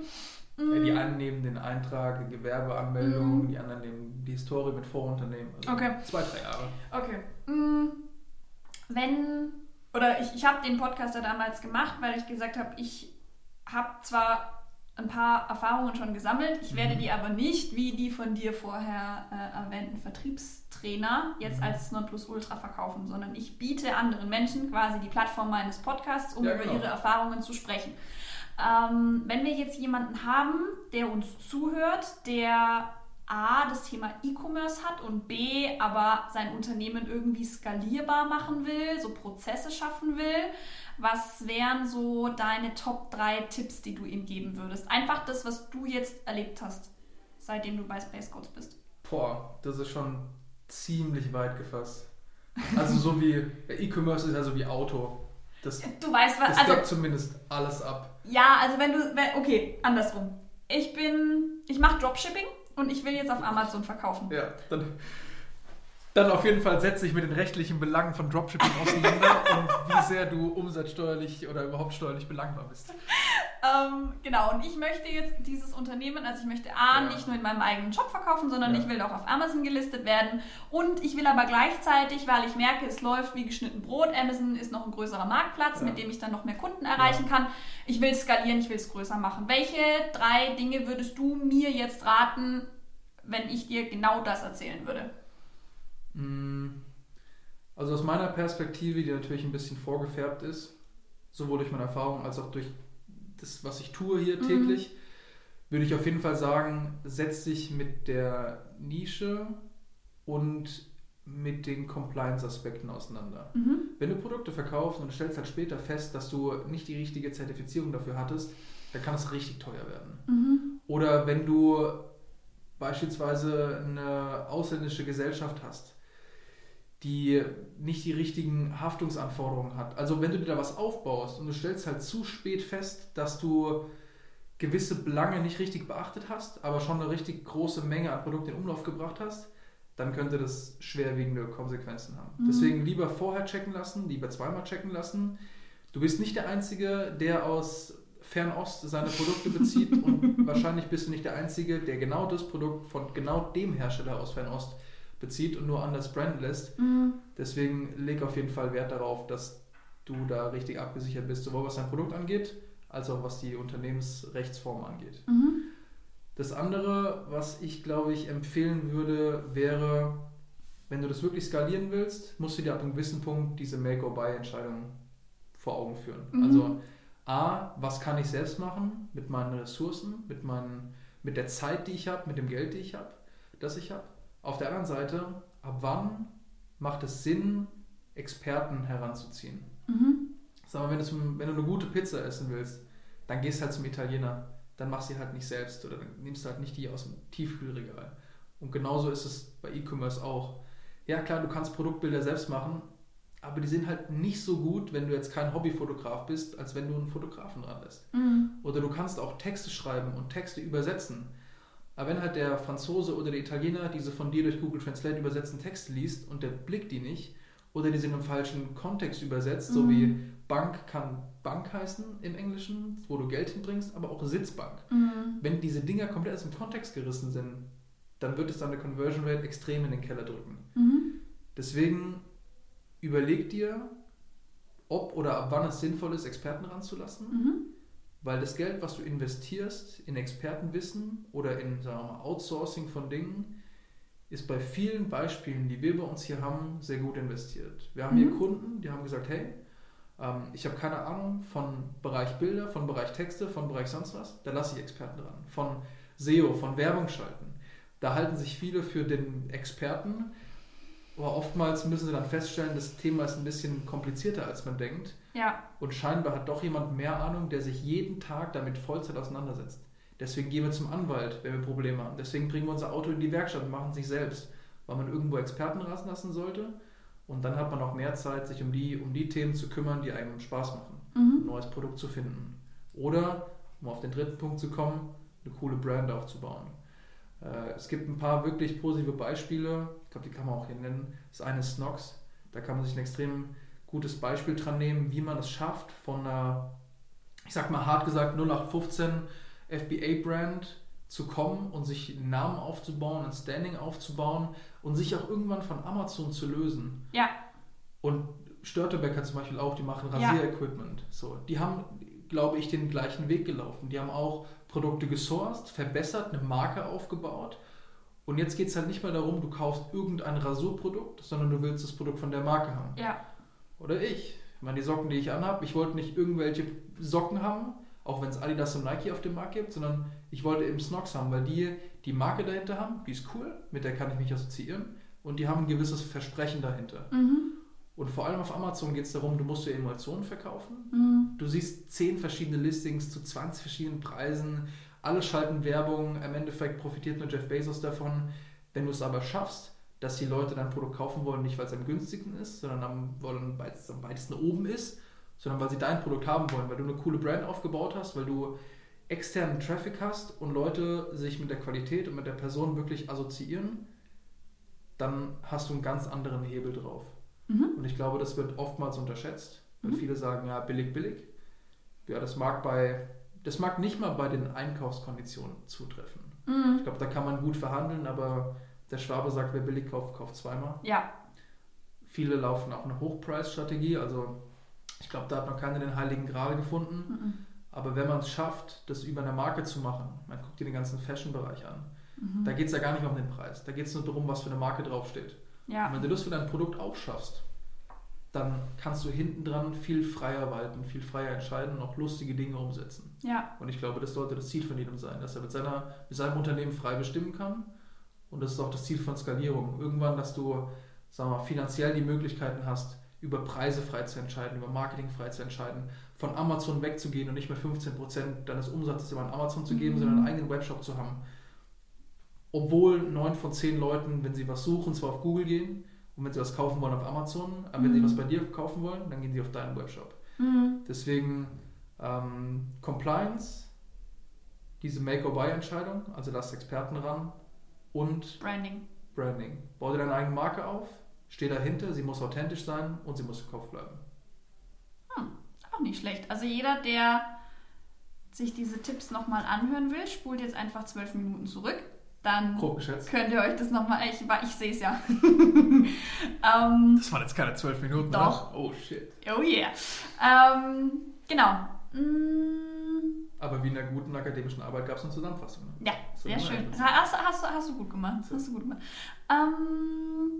Ja, die mm. einen nehmen den Eintrag, die Gewerbeanmeldung, mm. die anderen nehmen die Historie mit Vorunternehmen. Also okay. Zwei, drei Jahre. Okay. Mm. Wenn, oder ich, ich habe den Podcast ja damals gemacht, weil ich gesagt habe, ich habe zwar ein paar Erfahrungen schon gesammelt, ich mhm. werde die aber nicht, wie die von dir vorher äh, erwähnten Vertriebstrainer, jetzt mhm. als Nonplusultra verkaufen, sondern ich biete anderen Menschen quasi die Plattform meines Podcasts, um ja, über genau. ihre Erfahrungen zu sprechen. Ähm, wenn wir jetzt jemanden haben, der uns zuhört, der A, das Thema E-Commerce hat und B, aber sein Unternehmen irgendwie skalierbar machen will, so Prozesse schaffen will, was wären so deine Top 3 Tipps, die du ihm geben würdest? Einfach das, was du jetzt erlebt hast, seitdem du bei Space Codes bist. Boah, das ist schon ziemlich weit gefasst. Also so wie E-Commerce ist ja so wie Auto. Das, du weißt was. Das also, zumindest alles ab. Ja, also wenn du, okay, andersrum. Ich bin, ich mache Dropshipping und ich will jetzt auf Amazon verkaufen. Ja, dann dann auf jeden Fall setze ich mit den rechtlichen Belangen von Dropshipping auseinander und wie sehr du umsatzsteuerlich oder überhaupt steuerlich belangbar bist. ähm, genau, und ich möchte jetzt dieses Unternehmen, also ich möchte A, ja. nicht nur in meinem eigenen Shop verkaufen, sondern ja. ich will auch auf Amazon gelistet werden. Und ich will aber gleichzeitig, weil ich merke, es läuft wie geschnitten Brot, Amazon ist noch ein größerer Marktplatz, ja. mit dem ich dann noch mehr Kunden erreichen kann. Ich will skalieren, ich will es größer machen. Welche drei Dinge würdest du mir jetzt raten, wenn ich dir genau das erzählen würde? Mm, also aus meiner Perspektive, die natürlich ein bisschen vorgefärbt ist, sowohl durch meine Erfahrung als auch durch das, was ich tue hier mhm. täglich, würde ich auf jeden Fall sagen, setz dich mit der Nische und mit den Compliance-Aspekten auseinander. Mhm. Wenn du Produkte verkaufst und stellst halt später fest, dass du nicht die richtige Zertifizierung dafür hattest, dann kann es richtig teuer werden. Mhm. Oder wenn du beispielsweise eine ausländische Gesellschaft hast, die nicht die richtigen Haftungsanforderungen hat. Also wenn du dir da was aufbaust und du stellst halt zu spät fest, dass du gewisse Belange nicht richtig beachtet hast, aber schon eine richtig große Menge an Produkten in Umlauf gebracht hast, dann könnte das schwerwiegende Konsequenzen haben. Mhm. Deswegen lieber vorher checken lassen, lieber zweimal checken lassen. Du bist nicht der Einzige, der aus Fernost seine Produkte bezieht und wahrscheinlich bist du nicht der Einzige, der genau das Produkt von genau dem Hersteller aus Fernost bezieht und nur anders branden lässt. Mhm. Deswegen leg auf jeden Fall Wert darauf, dass du da richtig abgesichert bist, sowohl was dein Produkt angeht, als auch was die Unternehmensrechtsform angeht. Mhm. Das andere, was ich glaube ich empfehlen würde, wäre, wenn du das wirklich skalieren willst, musst du dir ab einem gewissen Punkt diese Make-or-Buy-Entscheidung vor Augen führen. Mhm. Also A, was kann ich selbst machen mit meinen Ressourcen, mit, meinen, mit der Zeit, die ich habe, mit dem Geld, die ich habe, das ich habe. Auf der anderen Seite, ab wann macht es Sinn, Experten heranzuziehen? Mhm. Sag mal, wenn du, wenn du eine gute Pizza essen willst, dann gehst du halt zum Italiener. Dann machst du sie halt nicht selbst oder dann nimmst du halt nicht die aus dem Tiefkühlregal. Und genauso ist es bei E-Commerce auch. Ja, klar, du kannst Produktbilder selbst machen, aber die sind halt nicht so gut, wenn du jetzt kein Hobbyfotograf bist, als wenn du einen Fotografen dran lässt. Mhm. Oder du kannst auch Texte schreiben und Texte übersetzen. Aber wenn halt der Franzose oder der Italiener diese von dir durch Google Translate übersetzten Texte liest und der blickt die nicht oder die sind im falschen Kontext übersetzt, so Mhm. wie Bank kann Bank heißen im Englischen, wo du Geld hinbringst, aber auch Sitzbank. Mhm. Wenn diese Dinger komplett aus dem Kontext gerissen sind, dann wird es deine Conversion Rate extrem in den Keller drücken. Mhm. Deswegen überleg dir, ob oder ab wann es sinnvoll ist, Experten ranzulassen. Weil das Geld, was du investierst in Expertenwissen oder in sagen wir mal, Outsourcing von Dingen, ist bei vielen Beispielen, die wir bei uns hier haben, sehr gut investiert. Wir haben hier Mhm. Kunden, die haben gesagt, hey, ähm, ich habe keine Ahnung von Bereich Bilder, von Bereich Texte, von Bereich sonst was, da lasse ich Experten dran. Von SEO, von Werbung schalten. Da halten sich viele für den Experten, aber oftmals müssen sie dann feststellen, das Thema ist ein bisschen komplizierter, als man denkt. Ja. Und scheinbar hat doch jemand mehr Ahnung, der sich jeden Tag damit Vollzeit auseinandersetzt. Deswegen gehen wir zum Anwalt, wenn wir Probleme haben. Deswegen bringen wir unser Auto in die Werkstatt und machen es sich selbst, weil man irgendwo Experten rasen lassen sollte. Und dann hat man auch mehr Zeit, sich um die, um die Themen zu kümmern, die einem Spaß machen, ein Mhm. neues Produkt zu finden. Oder, um auf den dritten Punkt zu kommen, eine coole Brand aufzubauen. Äh, es gibt ein paar wirklich positive Beispiele, ich glaube, die kann man auch hier nennen. Das eine ist Snox, da kann man sich ein extrem gutes Beispiel dran nehmen, wie man es schafft, von einer, ich sag mal hart gesagt, 0815 FBA-Brand zu kommen und sich einen Namen aufzubauen, ein Standing aufzubauen und sich auch irgendwann von Amazon zu lösen. Ja. Und Störtebecker zum Beispiel auch, die machen Ja. Rasierequipment. So, die haben, glaube ich, den gleichen Weg gelaufen. Die haben auch Produkte gesourced, verbessert, eine Marke aufgebaut. Und jetzt geht es halt nicht mehr darum, du kaufst irgendein Rasurprodukt, sondern du willst das Produkt von der Marke haben. Ja. Oder ich. Ich meine, die Socken, die ich anhabe, ich wollte nicht irgendwelche Socken haben, auch wenn es Adidas und Nike auf dem Markt gibt, sondern ich wollte eben Snox haben, weil die die Marke dahinter haben, die ist cool, mit der kann ich mich assoziieren und die haben ein gewisses Versprechen dahinter. Mhm. Und vor allem auf Amazon geht es darum, du musst dir Emotionen verkaufen. Mhm. Du siehst zehn verschiedene Listings zu 20 verschiedenen Preisen, alle schalten Werbung, im Endeffekt profitiert nur Jeff Bezos davon. Wenn du es aber schaffst, dass die Leute dein Produkt kaufen wollen, nicht weil es am günstigsten ist, sondern am, wollen, weil es am weitesten oben ist, sondern weil sie dein Produkt haben wollen, weil du eine coole Brand aufgebaut hast, weil du externen Traffic hast und Leute sich mit der Qualität und mit der Person wirklich assoziieren, dann hast du einen ganz anderen Hebel drauf. Mhm. Und ich glaube, das wird oftmals unterschätzt, weil Mhm. viele sagen, ja, billig, billig. Ja, das mag bei, das mag nicht mal bei den Einkaufskonditionen zutreffen. Ich Mhm. glaube, da kann man gut verhandeln, aber der Schwabe sagt, wer billig kauft, kauft zweimal. Ja. Viele laufen auch eine Hochpreisstrategie, also ich glaube, da hat noch keiner den heiligen Gral gefunden. Mhm. Aber wenn man es schafft, das über eine Marke zu machen, man guckt dir den ganzen Fashion-Bereich an, Mhm. da geht es ja gar nicht um den Preis, da geht es nur darum, was für eine Marke draufsteht. Und Ja. wenn du das für dein Produkt auch schaffst, dann kannst du hinten dran viel freier walten, viel freier entscheiden und auch lustige Dinge umsetzen. Ja. Und ich glaube, das sollte das Ziel von jedem sein, dass er mit, seiner, mit seinem Unternehmen frei bestimmen kann. Und das ist auch das Ziel von Skalierung. Irgendwann, dass du sagen wir mal, finanziell die Möglichkeiten hast, über Preise frei zu entscheiden, über Marketing frei zu entscheiden, von Amazon wegzugehen und nicht mehr 15% deines Umsatzes immer an Amazon zu geben, Mhm. sondern einen eigenen Webshop zu haben. Obwohl neun von zehn Leuten, wenn sie was suchen, zwar auf Google gehen und wenn sie was kaufen wollen auf Amazon, aber wenn sie Mhm. was bei dir kaufen wollen, dann gehen sie auf deinen Webshop. Mhm. Deswegen ähm, Compliance, diese Make-or-Buy-Entscheidung, also lass Experten ran und Branding. Branding. Bau dir deine eigene Marke auf, steh dahinter, sie muss authentisch sein und sie muss im Kopf bleiben. Auch nicht schlecht. Also jeder, der sich diese Tipps nochmal anhören will, spult jetzt einfach zwölf Minuten zurück. Dann könnt ihr euch das nochmal. Ich, ich sehe es ja. ähm, Das waren jetzt keine zwölf Minuten, Doch. Oder? Oh shit. oh yeah. Ähm, genau. Mm, Aber wie in einer guten akademischen Arbeit gab es eine Zusammenfassung. Ne? Ja, sehr schön. Hast, hast, hast, du gut gemacht. Hast du gut gemacht. Ähm,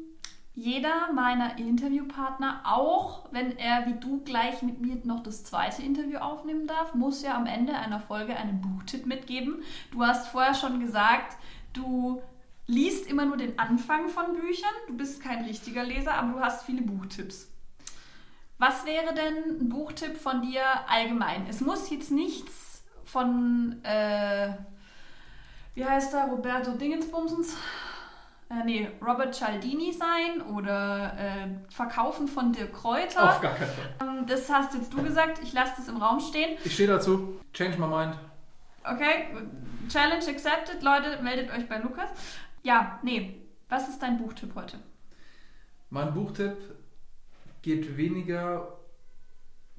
jeder meiner Interviewpartner, auch wenn er wie du gleich mit mir noch das zweite Interview aufnehmen darf, muss ja am Ende einer Folge einen Buchtipp mitgeben. Du hast vorher schon gesagt, du liest immer nur den Anfang von Büchern. Du bist kein richtiger Leser, aber du hast viele Buchtipps. Was wäre denn ein Buchtipp von dir allgemein? Es muss jetzt nichts von, äh, wie heißt er, Roberto Dingensbumsens? Äh, nee, Robert Cialdini sein oder äh, Verkaufen von Dirk Kräuter. Auf gar keinen Fall. Ähm, das hast jetzt du gesagt, ich lasse das im Raum stehen. Ich stehe dazu. Change my mind. Okay, Challenge accepted. Leute, meldet euch bei Lukas. Ja, nee, was ist dein Buchtipp heute? Mein Buchtipp geht weniger,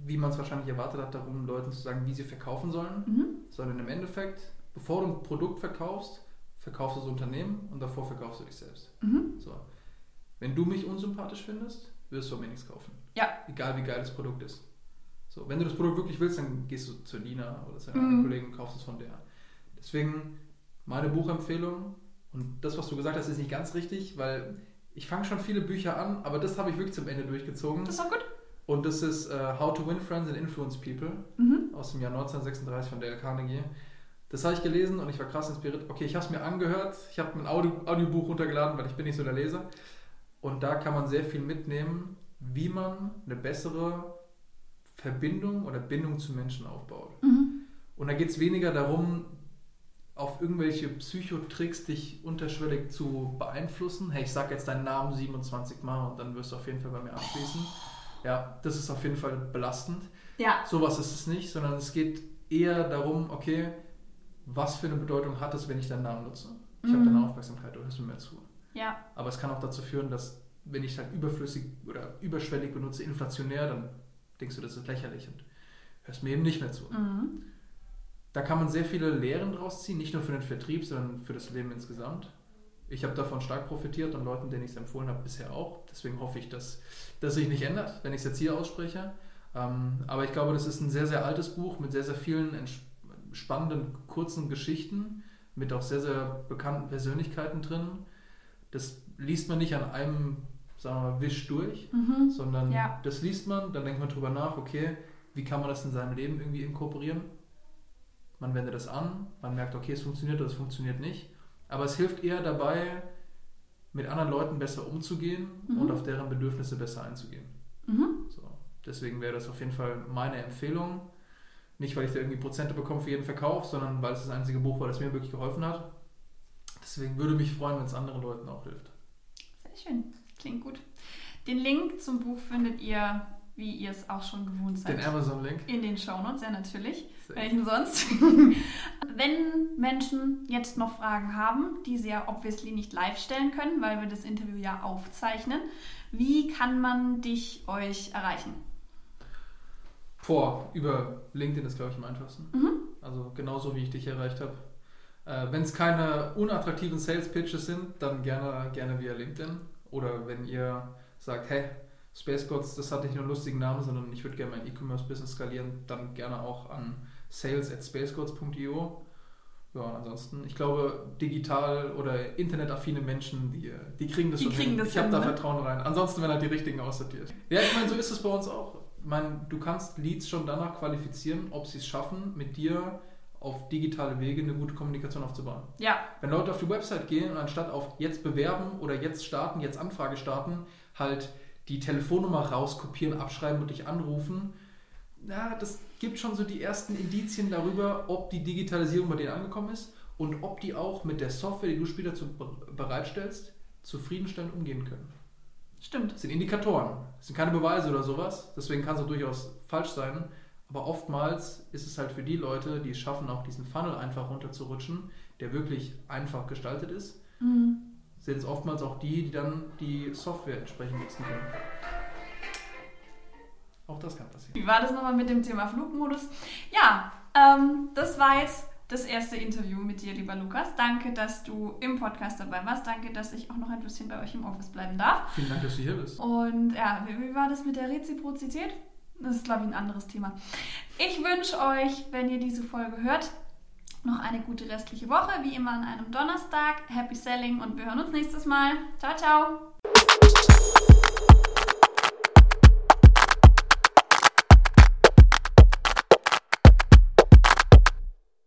wie man es wahrscheinlich erwartet hat, darum, Leuten zu sagen, wie sie verkaufen sollen, mhm. sondern im Endeffekt, bevor du ein Produkt verkaufst, verkaufst du das Unternehmen und davor verkaufst du dich selbst. Mhm. So. Wenn du mich unsympathisch findest, wirst du mir nichts kaufen. Ja. Egal wie geil das Produkt ist. So, wenn du das Produkt wirklich willst, dann gehst du zu Nina oder zu einer mhm. anderen Kollegen und kaufst es von der. Deswegen meine Buchempfehlung und das, was du gesagt hast, ist nicht ganz richtig, weil ich fange schon viele Bücher an, aber das habe ich wirklich zum Ende durchgezogen. Das ist auch gut. Und das ist uh, How to Win Friends and Influence People mhm. aus dem Jahr 1936 von Dale Carnegie. Das habe ich gelesen und ich war krass inspiriert. Okay, ich habe es mir angehört. Ich habe ein Audio, Audiobuch runtergeladen, weil ich bin nicht so der Leser. Und da kann man sehr viel mitnehmen, wie man eine bessere Verbindung oder Bindung zu Menschen aufbaut. Mhm. Und da geht es weniger darum, auf irgendwelche Psychotricks dich unterschwellig zu beeinflussen. Hey, ich sag jetzt deinen Namen 27 Mal und dann wirst du auf jeden Fall bei mir anschließen. Ja, das ist auf jeden Fall belastend. Ja. Sowas ist es nicht, sondern es geht eher darum, okay, was für eine Bedeutung hat es, wenn ich deinen Namen nutze? Ich mhm. habe deine Aufmerksamkeit, du hörst mir mehr zu. Ja. Aber es kann auch dazu führen, dass wenn ich halt überflüssig oder überschwellig benutze, inflationär, dann denkst du, das ist lächerlich und hörst mir eben nicht mehr zu. Mhm. Da kann man sehr viele Lehren draus ziehen, nicht nur für den Vertrieb, sondern für das Leben insgesamt. Ich habe davon stark profitiert und Leuten, denen ich es empfohlen habe, bisher auch. Deswegen hoffe ich, dass das sich nicht ändert, wenn ich es jetzt hier ausspreche. Ähm, aber ich glaube, das ist ein sehr, sehr altes Buch mit sehr, sehr vielen spannenden, kurzen Geschichten, mit auch sehr, sehr bekannten Persönlichkeiten drin. Das liest man nicht an einem, sagen wir mal, Wisch durch, mhm. sondern ja. das liest man, dann denkt man drüber nach, okay, wie kann man das in seinem Leben irgendwie inkorporieren? man wendet das an, man merkt, okay, es funktioniert oder es funktioniert nicht. Aber es hilft eher dabei, mit anderen Leuten besser umzugehen mhm. und auf deren Bedürfnisse besser einzugehen. Mhm. So. Deswegen wäre das auf jeden Fall meine Empfehlung. Nicht, weil ich da irgendwie Prozente bekomme für jeden Verkauf, sondern weil es das einzige Buch war, das mir wirklich geholfen hat. Deswegen würde mich freuen, wenn es anderen Leuten auch hilft. Sehr schön. Klingt gut. Den Link zum Buch findet ihr wie ihr es auch schon gewohnt seid. Den Amazon-Link? In den Shownotes, ja natürlich. Welchen sonst? Wenn Menschen jetzt noch Fragen haben, die sie ja obviously nicht live stellen können, weil wir das Interview ja aufzeichnen, wie kann man dich, euch erreichen? Vor, über LinkedIn ist, glaube ich, am einfachsten. Mhm. Also genauso, wie ich dich erreicht habe. Äh, Wenn es keine unattraktiven Sales-Pitches sind, dann gerne, gerne via LinkedIn. Oder wenn ihr sagt, hey, Space Gods, das hat nicht nur einen lustigen Namen, sondern ich würde gerne mein E-Commerce-Business skalieren, dann gerne auch an sales at spacegods.io. Ja, und ansonsten, ich glaube, digital oder internetaffine Menschen, die, die kriegen das die schon kriegen hin. Das ich habe da ne? Vertrauen rein. Ansonsten werden halt die richtigen aussortiert. Ja, ich meine, so ist es bei uns auch. Ich meine, du kannst Leads schon danach qualifizieren, ob sie es schaffen, mit dir auf digitale Wege eine gute Kommunikation aufzubauen. Ja. Wenn Leute auf die Website gehen und anstatt auf jetzt bewerben oder jetzt starten, jetzt Anfrage starten, halt die Telefonnummer rauskopieren, abschreiben und dich anrufen. Na, das gibt schon so die ersten Indizien darüber, ob die Digitalisierung bei denen angekommen ist und ob die auch mit der Software, die du später zu, bereitstellst, zufriedenstellend umgehen können. Stimmt. Das sind Indikatoren. Das sind keine Beweise oder sowas. Deswegen kann es auch durchaus falsch sein. Aber oftmals ist es halt für die Leute, die es schaffen, auch diesen Funnel einfach runterzurutschen, der wirklich einfach gestaltet ist, mhm sind es oftmals auch die, die dann die Software entsprechend nutzen können. Auch das kann passieren. Wie war das nochmal mit dem Thema Flugmodus? Ja, ähm, das war jetzt das erste Interview mit dir, lieber Lukas. Danke, dass du im Podcast dabei warst. Danke, dass ich auch noch ein bisschen bei euch im Office bleiben darf. Vielen Dank, dass du hier bist. Und ja, wie, wie war das mit der Reziprozität? das ist, glaube ich, ein anderes Thema. Ich wünsche euch, wenn ihr diese Folge hört, noch eine gute restliche Woche, wie immer an einem Donnerstag. Happy Selling und wir hören uns nächstes Mal. Ciao, ciao!